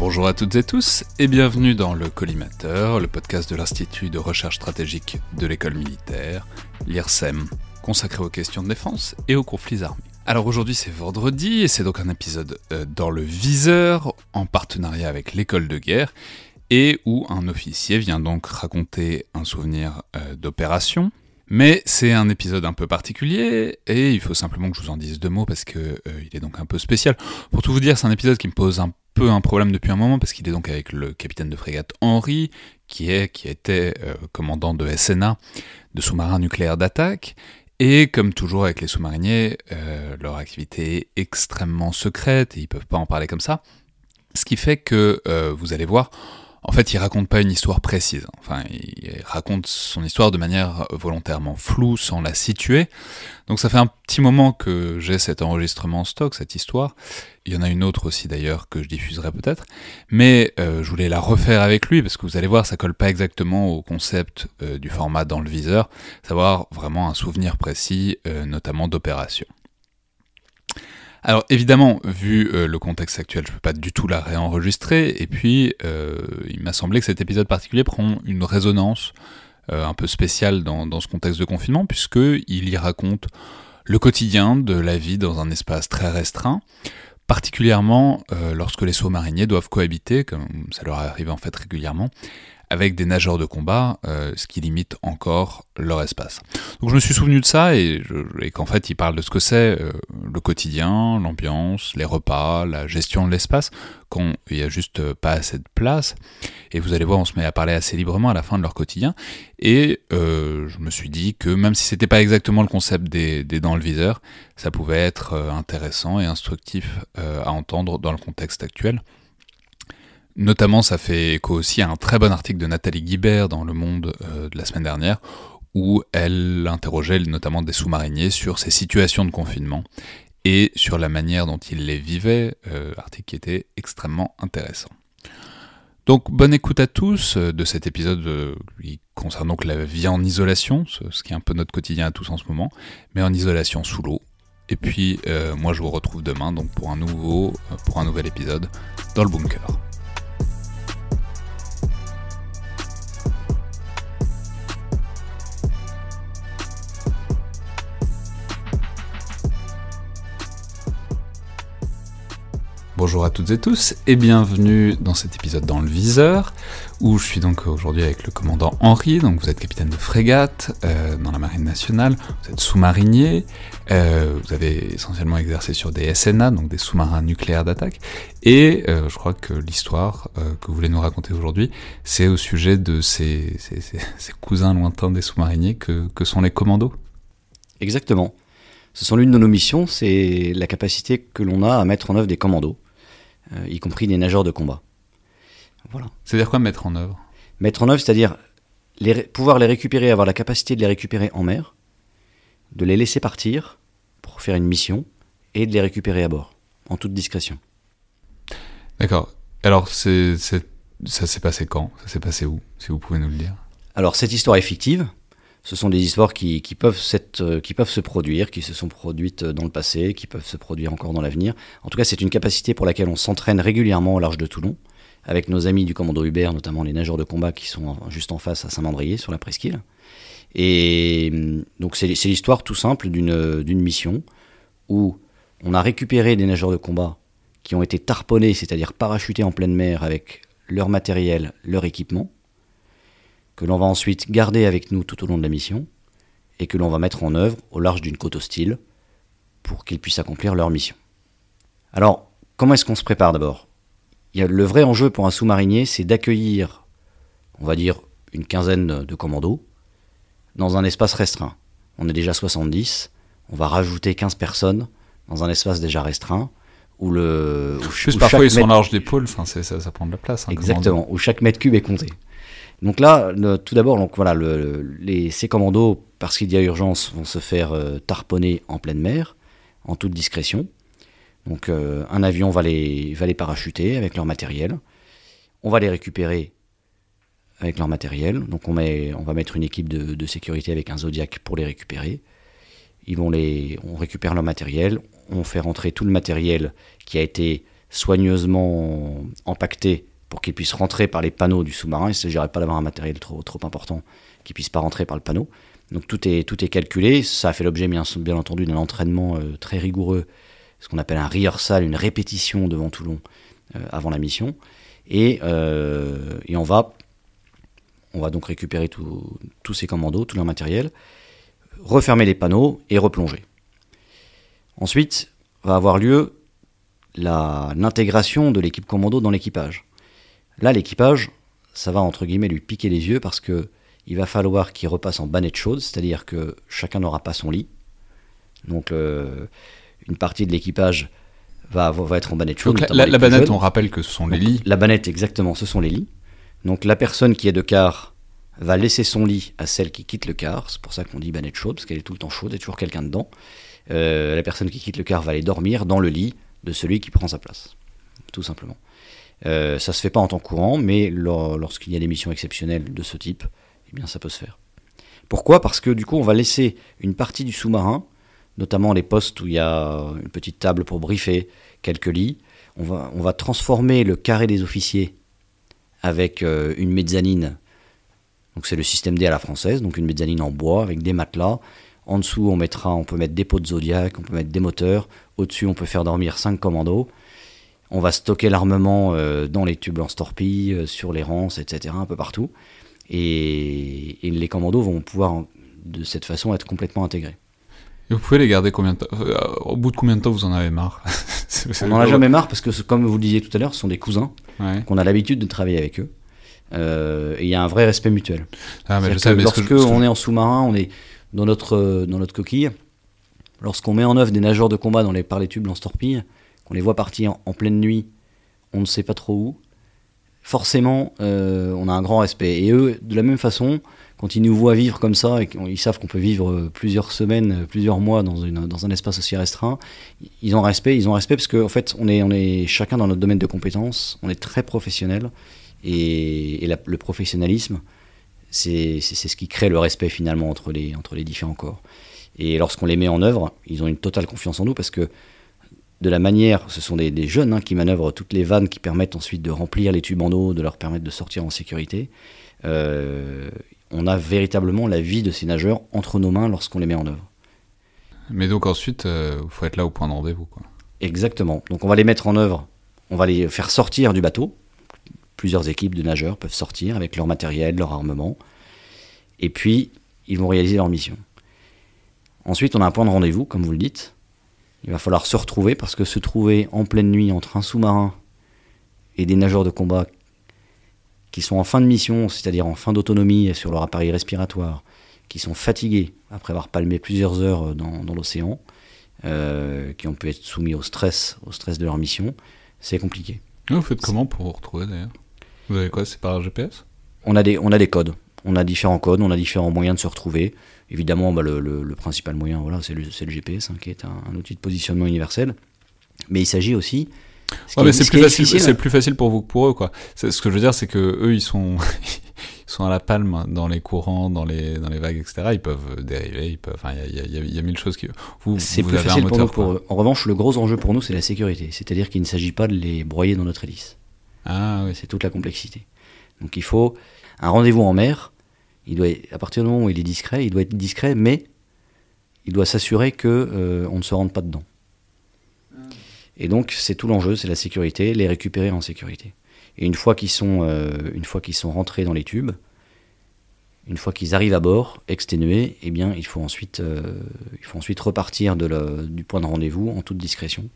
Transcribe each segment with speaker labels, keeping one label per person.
Speaker 1: Bonjour à toutes et tous et bienvenue dans le Collimateur, le podcast de l'Institut de recherche stratégique de l'école militaire, l'IRSEM, consacré aux questions de défense et aux conflits armés. Alors aujourd'hui c'est vendredi et c'est donc un épisode euh, dans le viseur en partenariat avec l'école de guerre et où un officier vient donc raconter un souvenir euh, d'opération. Mais c'est un épisode un peu particulier et il faut simplement que je vous en dise deux mots parce que euh, il est donc un peu spécial. Pour tout vous dire, c'est un épisode qui me pose un un problème depuis un moment parce qu'il est donc avec le capitaine de frégate Henri qui est qui était commandant de SNA de sous-marins nucléaires d'attaque et comme toujours avec les sous-mariniers, euh, leur activité est extrêmement secrète et ils peuvent pas en parler comme ça. Ce qui fait que euh, vous allez voir, en fait, il raconte pas une histoire précise. Enfin, il raconte son histoire de manière volontairement floue, sans la situer. Donc ça fait un petit moment que j'ai cet enregistrement en stock, cette histoire. Il y en a une autre aussi d'ailleurs que je diffuserai peut-être. Mais euh, je voulais la refaire avec lui parce que vous allez voir, ça colle pas exactement au concept euh, du format dans le viseur. Savoir vraiment un souvenir précis, euh, notamment d'opération. Alors évidemment, vu euh, le contexte actuel, je ne peux pas du tout la réenregistrer, et puis euh, il m'a semblé que cet épisode particulier prend une résonance euh, un peu spéciale dans, ce contexte de confinement, puisqu'il y raconte le quotidien de la vie dans un espace très restreint, particulièrement lorsque les sous-mariniers doivent cohabiter, comme ça leur arrive en fait régulièrement, avec des nageurs de combat, euh, ce qui limite encore leur espace. Donc je me suis souvenu de ça et, qu'en fait il parle de ce que c'est euh, le quotidien, l'ambiance, les repas, la gestion de l'espace, quand il n'y a juste pas assez de place. Et vous allez voir, on se met à parler assez librement à la fin de leur quotidien. Et euh, je me suis dit que même si c'était pas exactement le concept des, des dans le viseur, ça pouvait être intéressant et instructif à entendre dans le contexte actuel. Notamment, ça fait écho aussi à un très bon article de Nathalie Guibert dans Le Monde euh, de la semaine dernière, où elle interrogeait notamment des sous-mariniers sur ces situations de confinement et sur la manière dont ils les vivaient, euh, article qui était extrêmement intéressant. Donc bonne écoute à tous euh, de cet épisode qui concerne donc la vie en isolation, ce, qui est un peu notre quotidien à tous en ce moment, mais en isolation sous l'eau. Et puis moi je vous retrouve demain donc pour un pour un nouvel épisode dans le bunker. Bonjour à toutes et tous et bienvenue dans cet épisode dans le viseur où je suis donc aujourd'hui avec le commandant Henri, donc vous êtes capitaine de frégate euh, dans la marine nationale, vous êtes sous-marinier, euh, vous avez essentiellement exercé sur des SNA, donc des sous-marins nucléaires d'attaque, et euh, je crois que l'histoire que vous voulez nous raconter aujourd'hui, c'est au sujet de ces, cousins lointains des sous-mariniers que, que sont les commandos.
Speaker 2: Exactement. Ce sont l'une de nos missions, c'est la capacité que l'on a à mettre en œuvre des commandos. Euh, y compris des nageurs de combat.
Speaker 1: Voilà. C'est-à-dire quoi mettre en œuvre?
Speaker 2: Mettre en œuvre, c'est-à-dire les, pouvoir les récupérer, avoir la capacité de les récupérer en mer, de les laisser partir pour faire une mission et de les récupérer à bord, en toute discrétion.
Speaker 1: D'accord. Alors, c'est, ça s'est passé quand? Ça s'est passé où? Si vous pouvez nous le dire.
Speaker 2: Alors, cette histoire est fictive ce sont des histoires qui, peuvent euh, peuvent se produire, qui se sont produites dans le passé, qui peuvent se produire encore dans l'avenir. En tout cas, c'est une capacité pour laquelle on s'entraîne régulièrement au large de Toulon, avec nos amis du commando Hubert, notamment les nageurs de combat qui sont juste en face à Saint-Mandrier, sur la presqu'île. Et hum, donc c'est l'histoire tout simple d'une mission où on a récupéré des nageurs de combat qui ont été tarponnés, c'est-à-dire parachutés en pleine mer avec leur matériel, leur équipement, que l'on va ensuite garder avec nous tout au long de la mission et que l'on va mettre en œuvre au large d'une côte hostile pour qu'ils puissent accomplir leur mission. Alors, comment est-ce qu'on se prépare d'abord? Le vrai enjeu pour un sous-marinier, c'est d'accueillir, on va dire, une quinzaine de commandos dans un espace restreint. On est déjà 70, on va rajouter 15 personnes dans un espace déjà restreint où le où
Speaker 1: Plus
Speaker 2: où
Speaker 1: parfois ils sont larges d'épaule, enfin, c'est- ça, ça prend de la place. hein,
Speaker 2: Exactement, où chaque mètre cube est compté. Donc là, tout d'abord, donc voilà, le- le- les, ces commandos, parce qu'il y a urgence, vont se faire euh, tarponner en pleine mer, en toute discrétion. Donc euh, un avion va les, va les parachuter avec leur matériel. On va les récupérer avec leur matériel. Donc on, on va mettre une équipe de, de sécurité avec un Zodiac pour les récupérer. Ils vont les, on récupère leur matériel, on fait rentrer tout le matériel qui a été soigneusement empaqueté pour qu'il puisse rentrer par les panneaux du sous-marin. Il ne s'agirait pas d'avoir un matériel trop, trop important qui puisse pas rentrer par le panneau. Donc tout est, tout est calculé. Ça a fait l'objet, bien, entendu, d'un entraînement euh, très rigoureux, ce qu'on appelle un rehearsal, une répétition devant Toulon euh, avant la mission. Et, euh, et on, va, on va donc récupérer tous ces commandos, tout leur matériel, refermer les panneaux et replonger. Ensuite, va avoir lieu l'intégration de l'équipe commando dans l'équipage. Là, l'équipage, ça va entre guillemets lui piquer les yeux parce que il va falloir qu'il repasse en bannette chaude, c'est-à-dire que chacun n'aura pas son lit. Donc, le- une partie de l'équipage va, va être en bannette chaude.
Speaker 1: Donc la, banette,
Speaker 2: jeunes.
Speaker 1: on rappelle que ce sont les
Speaker 2: Donc,
Speaker 1: lits.
Speaker 2: La banette, exactement, ce sont les lits. Donc la personne qui est de quart va laisser son lit à celle qui quitte le quart. C'est pour ça qu'on dit banette chaude, parce qu'elle est tout le temps chaude, il y a toujours quelqu'un dedans. Euh, la personne qui quitte le quart va aller dormir dans le lit de celui qui prend sa place, tout simplement. Euh, ça se fait pas en temps courant, mais lor- lorsqu'il y a des missions exceptionnelles de ce type, eh bien ça peut se faire. Pourquoi? Parce que du coup, on va laisser une partie du sous-marin, notamment les postes où il y a une petite table pour briefer, quelques lits. On va, on va transformer le carré des officiers avec euh, une mezzanine. Donc c'est le système D à la française, donc une mezzanine en bois avec des matelas. En dessous, on mettra, on peut mettre des pots de Zodiac, on peut mettre des moteurs. Au-dessus, on peut faire dormir 5 commandos. On va stocker l'armement euh, dans les tubes lance-torpilles, euh, sur les rances, etc., un peu partout. Et, et les commandos vont pouvoir, de cette façon, être complètement intégrés.
Speaker 1: Et vous pouvez les garder combien de temps euh, Au bout de combien de temps vous en avez marre?
Speaker 2: On n'en a jamais marre parce que, comme vous le disiez tout à l'heure, ce sont des cousins,
Speaker 1: Ouais.
Speaker 2: qu'on a l'habitude de travailler avec eux. Euh, et il y a un vrai respect mutuel.
Speaker 1: Ah, mais je sais, mais
Speaker 2: lorsque
Speaker 1: je-
Speaker 2: on est en sous-marin, on est dans notre, dans notre coquille. Lorsqu'on met en œuvre des nageurs de combat dans les, par les tubes lance-torpilles, qu'on les voit partir en, pleine nuit, on ne sait pas trop où, forcément, euh, on a un grand respect. Et eux, de la même façon, quand ils nous voient vivre comme ça, et qu'ils savent qu'on peut vivre euh, plusieurs semaines, euh, plusieurs mois dans, un espace aussi restreint, ils ont respect, ils ont respect parce qu'en en fait, on est, on chacun dans notre domaine de compétences, on est très professionnel, et, le professionnalisme, c'est ce qui crée le respect finalement entre les, entre les différents corps. Et lorsqu'on les met en œuvre, ils ont une totale confiance en nous parce que de la manière, ce sont des, des jeunes hein, qui manœuvrent toutes les vannes qui permettent ensuite de remplir les tubes en eau, de leur permettre de sortir en sécurité. Euh, on a véritablement la vie de ces nageurs entre nos mains lorsqu'on les met en œuvre.
Speaker 1: Mais donc ensuite, il faut être là au point de rendez-vous. Quoi.
Speaker 2: Exactement. Donc on va les mettre en œuvre, on va les faire sortir du bateau. Plusieurs équipes de nageurs peuvent sortir avec leur matériel, leur armement. Et puis, ils vont réaliser leur mission. Ensuite, on a un point de rendez-vous, comme vous le dites. Il va falloir se retrouver parce que se trouver en pleine nuit entre un sous-marin et des nageurs de combat qui sont en fin de mission, c'est-à-dire en fin d'autonomie sur leur appareil respiratoire, qui sont fatigués après avoir palmé plusieurs heures dans, dans l'océan, euh, qui ont pu être soumis au stress, au stress de leur mission, c'est compliqué.
Speaker 1: Et Vous faites comment pour vous retrouver d'ailleurs? Vous avez quoi? C'est par GPS
Speaker 2: On a, des, on a des codes, on a différents codes, on a différents moyens de se retrouver. Évidemment, bah, le, le- le principal moyen, voilà, c'est le, GPS, hein, qui est un, un outil de positionnement universel. Mais il s'agit aussi.
Speaker 1: Ouais, c'est
Speaker 2: ce
Speaker 1: plus facile, plus pour vous que pour eux quoi. Ce que je veux dire, c'est que eux, ils sont, ils sont à la palme dans les courants, dans les, dans les vagues, etc. Ils peuvent dériver, ils peuvent, enfin, il y a, il y a- il y a mille choses qui. Vous,
Speaker 2: C'est plus
Speaker 1: avez un
Speaker 2: facile pour nous pour eux. En revanche, le gros enjeu pour nous, c'est la sécurité. C'est-à-dire qu'il ne s'agit pas de les broyer dans notre hélice.
Speaker 1: Ah oui.
Speaker 2: C'est toute la complexité. Donc il faut un rendez-vous en mer. Il doit, à partir du moment où il est discret, il doit être discret, mais il doit s'assurer que euh, on ne se rende pas dedans. Et donc c'est tout l'enjeu, c'est la sécurité, les récupérer en sécurité. Et une fois qu'ils sont, euh, une fois qu'ils sont rentrés dans les tubes, une fois qu'ils arrivent à bord, exténués, eh bien il faut ensuite, euh, il faut ensuite repartir de la- du point de rendez-vous en toute discrétion.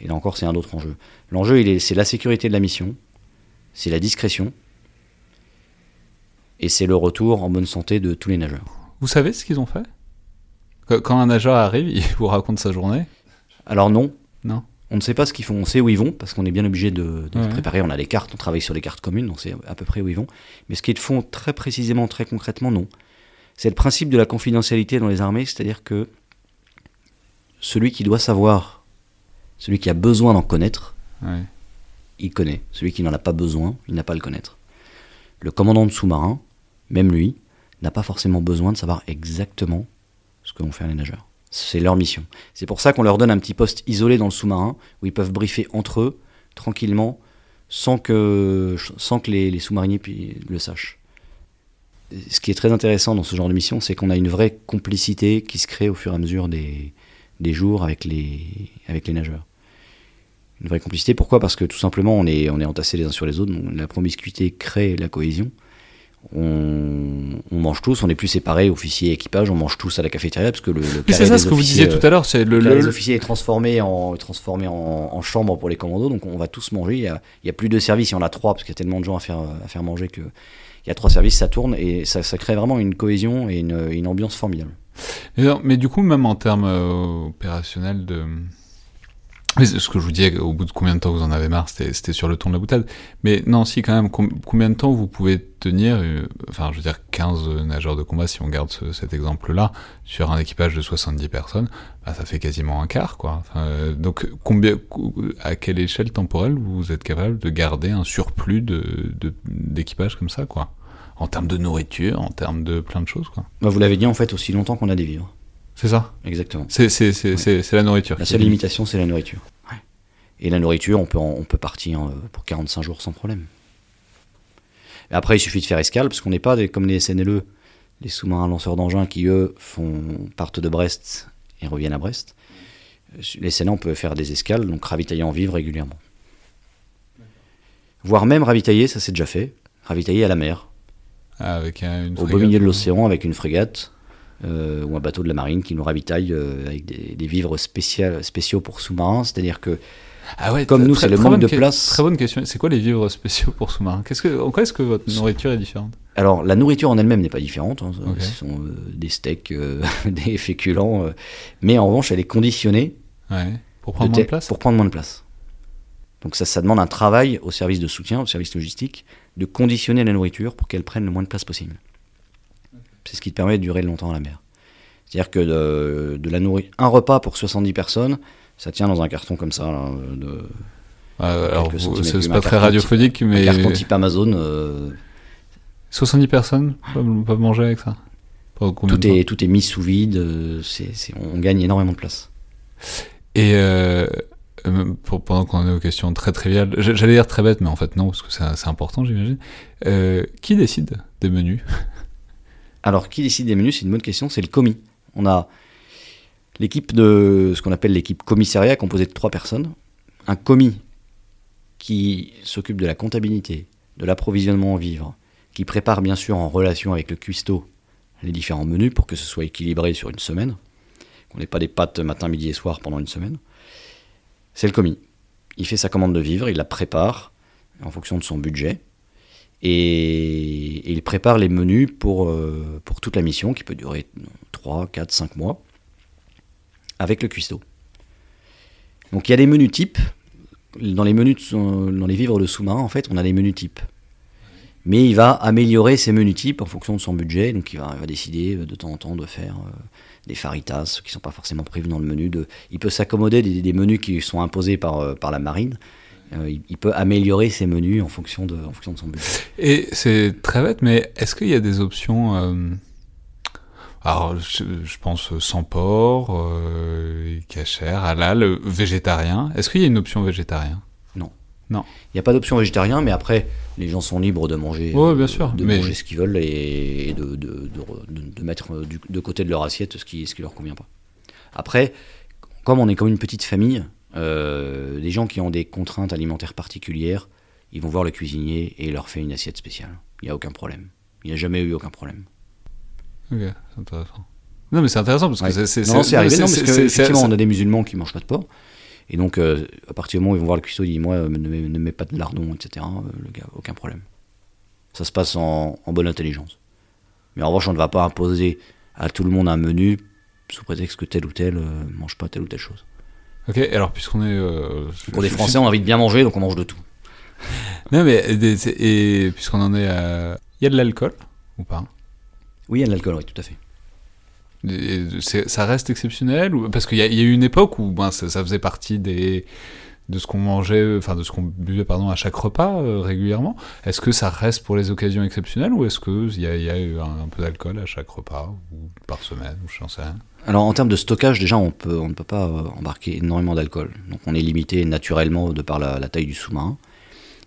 Speaker 2: Et là encore c'est un autre enjeu. L'enjeu il est, c'est la sécurité de la mission, c'est la discrétion, et c'est le retour en bonne santé de tous les nageurs.
Speaker 1: Vous savez ce qu'ils ont fait? Quand- un nageur arrive, il vous raconte sa journée?
Speaker 2: Alors non,
Speaker 1: Non
Speaker 2: On ne sait pas ce qu'ils font, on sait où ils vont, parce qu'on est bien obligé de, de
Speaker 1: Ouais.
Speaker 2: préparer. On a des cartes, on travaille sur les cartes communes, donc c'est à peu près où ils vont. Mais ce qu'ils font très précisément, très concrètement, non. C'est le principe de la confidentialité dans les armées, c'est-à-dire que celui qui doit savoir, celui qui a besoin d'en connaître,
Speaker 1: Ouais.
Speaker 2: il connaît. Celui qui n'en a pas besoin, il n'a pas à le connaître. Le commandant de sous-marin, même lui, n'a pas forcément besoin de savoir exactement ce que vont faire les nageurs. C'est leur mission. C'est pour ça qu'on leur donne un petit poste isolé dans le sous-marin, où ils peuvent briefer entre eux, tranquillement, sans que, sans que les, sous-mariniers le sachent. Ce qui est très intéressant dans ce genre de mission, c'est qu'on a une vraie complicité qui se crée au fur et à mesure des, des jours avec les, avec les nageurs une vraie complicité. Pourquoi? Parce que tout simplement, on est, on est entassés les uns sur les autres. la promiscuité crée la cohésion. On, on mange tous, on n'est plus séparés, officiers et équipage, on mange tous à la cafétéria parce que le,
Speaker 1: c'est ça ce que vous disiez tout à l'heure, c'est le,
Speaker 2: le carré
Speaker 1: le-
Speaker 2: des officiers est transformé en, transformé en, en chambre pour les commandos, donc on va tous manger. Il y a, il y a plus de services, il y en a trois parce qu'il y a tellement de gens à faire, à faire manger que il y a trois services, ça tourne et ça, ça crée vraiment une cohésion et une, une ambiance formidable.
Speaker 1: Mais, non, mais du coup, même en termes euh, opérationnels de... Mais ce que je vous disais, au bout de combien de temps vous en avez marre, c'était sur le ton de la boutade. Mais non, si quand même, com- combien de temps vous pouvez tenir, euh, enfin je veux dire 15 nageurs de combat, si on garde ce- cet exemple-là, sur un équipage de 70 personnes, bah, ça fait quasiment un quart, quoi. Euh, donc à quelle échelle temporelle vous êtes capable de garder un surplus d'équipage comme ça, quoi? En termes de nourriture, en termes de plein de choses, quoi.
Speaker 2: Bah, vous l'avez dit en fait aussi longtemps qu'on a des vivres.
Speaker 1: C'est ça?
Speaker 2: Exactement.
Speaker 1: C'est la nourriture.
Speaker 2: La seule limitation, c'est la nourriture. Ouais. Et la nourriture, on peut, en- on peut partir euh, pour 45 jours sans problème. Et après, il suffit de faire escale, parce qu'on n'est pas des- comme les SNLE, les sous-marins lanceurs d'engins qui, eux, font, partent de Brest et reviennent à Brest. Euh, Les SNA, on peut faire des escales, donc ravitailler en vivre régulièrement. Voire même ravitailler, ça c'est déjà fait, ravitailler à la mer,
Speaker 1: Ah, avec un- une
Speaker 2: au beau milieu de l'océan avec une frégate euh, ou un bateau de la marine qui nous ravitaille euh, avec des, des vivres spécial- spéciaux pour sous-marins. C'est-à-dire que
Speaker 1: Ah ouais,
Speaker 2: Comme nous, c'est le manque de place.
Speaker 1: Très bonne question. C'est quoi les vivres spéciaux pour sous-marins? Qu'est-ce que, En quoi est-ce que votre nourriture est différente?
Speaker 2: Alors, la nourriture en elle-même n'est pas différente. hein. Ce sont euh, des steaks, euh, des féculents. mais en revanche, elle est conditionnée
Speaker 1: Ouais. Pour
Speaker 2: de
Speaker 1: prendre moins de place?
Speaker 2: pour prendre moins de place. Donc ça, ça demande un travail au service de soutien, au service logistique, de conditionner la nourriture pour qu'elle prenne le moins de place possible. C'est ce qui te permet de durer longtemps à la mer. C'est-à-dire que de, de la nourriture, un repas pour 70 personnes, ça tient dans un carton comme ça, là, de,
Speaker 1: Euh, Alors, c'est pas
Speaker 2: un
Speaker 1: très radiophonique,
Speaker 2: un
Speaker 1: mais
Speaker 2: carton type Amazon. euh,
Speaker 1: 70 personnes peuvent, manger avec ça?
Speaker 2: Tout, est, tout est mis sous vide, euh, on gagne énormément de place.
Speaker 1: Et euh, euh, pour- pendant qu'on est aux questions très triviales, j'allais dire très bête, mais en fait non, parce que c'est c'est important, j'imagine. Euh, qui décide des menus?
Speaker 2: Alors, qui décide des menus C'est une bonne question, c'est le commis. On a l'équipe de ce qu'on appelle l'équipe commissariat, composée de trois personnes. Un commis qui s'occupe de la comptabilité, de l'approvisionnement en vivres, qui prépare bien sûr en relation avec le cuistot les différents menus pour que ce soit équilibré sur une semaine, qu'on n'ait pas des pâtes matin, midi et soir pendant une semaine. C'est le commis. Il fait sa commande de vivres, il la prépare en fonction de son budget et, il prépare les menus pour, euh, pour toute la mission qui peut durer 3, 4, 5 mois avec le cuistot. Donc il y a des menus types. Dans les menus dans les vivres de sous-marin, en fait, on a les menus types. Mais il va améliorer ces menus types en fonction de son budget. Donc il va, décider euh, de temps en temps de faire euh, des faritas qui ne sont pas forcément prévus dans le menu. Il peut s'accommoder des, menus qui sont imposés par, par la marine. Euh, il, il peut améliorer ses menus en fonction de, en fonction de son budget.
Speaker 1: Et c'est très bête, mais est-ce qu'il y a des options euh, Alors, je, je pense sans porc, euh, cachère, halal, végétarien. Est-ce qu'il y a une option végétarien?
Speaker 2: Non.
Speaker 1: Non.
Speaker 2: Il n'y a pas d'option végétarien, mais après, les gens sont libres de manger,
Speaker 1: Ouais, bien sûr,
Speaker 2: de
Speaker 1: mais-
Speaker 2: manger ce qu'ils veulent et, et de, de- de re- de- de mettre du- de côté de leur assiette ce qui ce qui leur convient pas. Après, comme on est comme une petite famille, euh, des gens qui ont des contraintes alimentaires particulières, ils vont voir le cuisinier et il leur fait une assiette spéciale. Il n'y a aucun problème. Il n'y a jamais eu aucun problème.
Speaker 1: Ok, c'est intéressant. Non, mais c'est intéressant parce que
Speaker 2: Ouais.
Speaker 1: c'est.
Speaker 2: Non, c'est arrivé, non, parce que, effectivement, on a des musulmans qui mangent pas de porc. Et donc, euh, à partir du moment où ils vont voir le cuistot, ils disent Moi, euh, ne, mets, ne mets pas de lardon, etc. Euh, le gars, aucun problème. Ça se passe en, en bonne intelligence. Mais en revanche, on ne va pas imposer à tout le monde un menu sous prétexte que tel ou tel euh, mange pas telle ou telle chose.
Speaker 1: Ok, alors puisqu'on est. euh,
Speaker 2: Pour des Français, on a envie de bien manger, donc on mange de tout.
Speaker 1: Non, mais et, et puisqu'on en est à. Il y a de l'alcool ou pas?
Speaker 2: Oui, il y a de l'alcool, oui, tout à fait.
Speaker 1: Et ça reste exceptionnel ou... Parce qu'il y, a- il y a eu une époque où ben, ça, ça faisait partie des, de ce qu'on mangeait, enfin de ce qu'on buvait pardon, à chaque repas euh, régulièrement. Est-ce que ça reste pour les occasions exceptionnelles ou est-ce qu'il y a, y a eu un, peu d'alcool à chaque repas ou par semaine ou je
Speaker 2: Alors en termes de stockage, déjà on, peut, ne peut pas euh, embarquer énormément d'alcool. Donc on est limité naturellement de par la, taille du sous-marin.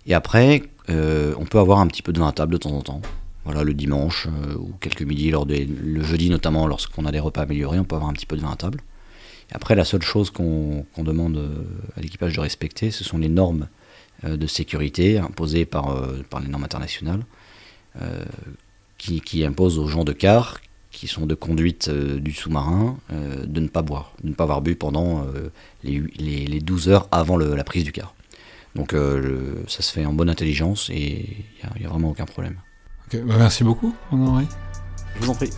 Speaker 2: Et après, euh, on peut avoir un petit peu de vin à table de temps en temps. Voilà, le dimanche ou quelques midis, lors des, le jeudi notamment, lorsqu'on a des repas améliorés, on peut avoir un petit peu de vin à table. Après, la seule chose qu'on demande euh, à l'équipage de respecter, ce sont les normes euh, de sécurité imposées par, euh, par les normes internationales, euh, qui, qui imposent aux gens de quart qui sont de conduite euh, du sous-marin, euh, de ne pas boire, de ne pas avoir bu pendant euh, les, les, les 12 heures avant le- la prise du quart. Donc euh, le- ça se fait en bonne intelligence et il n'y a, il y a vraiment aucun problème.
Speaker 1: Bah, Merci beaucoup, Henri.
Speaker 2: Je vous en prie.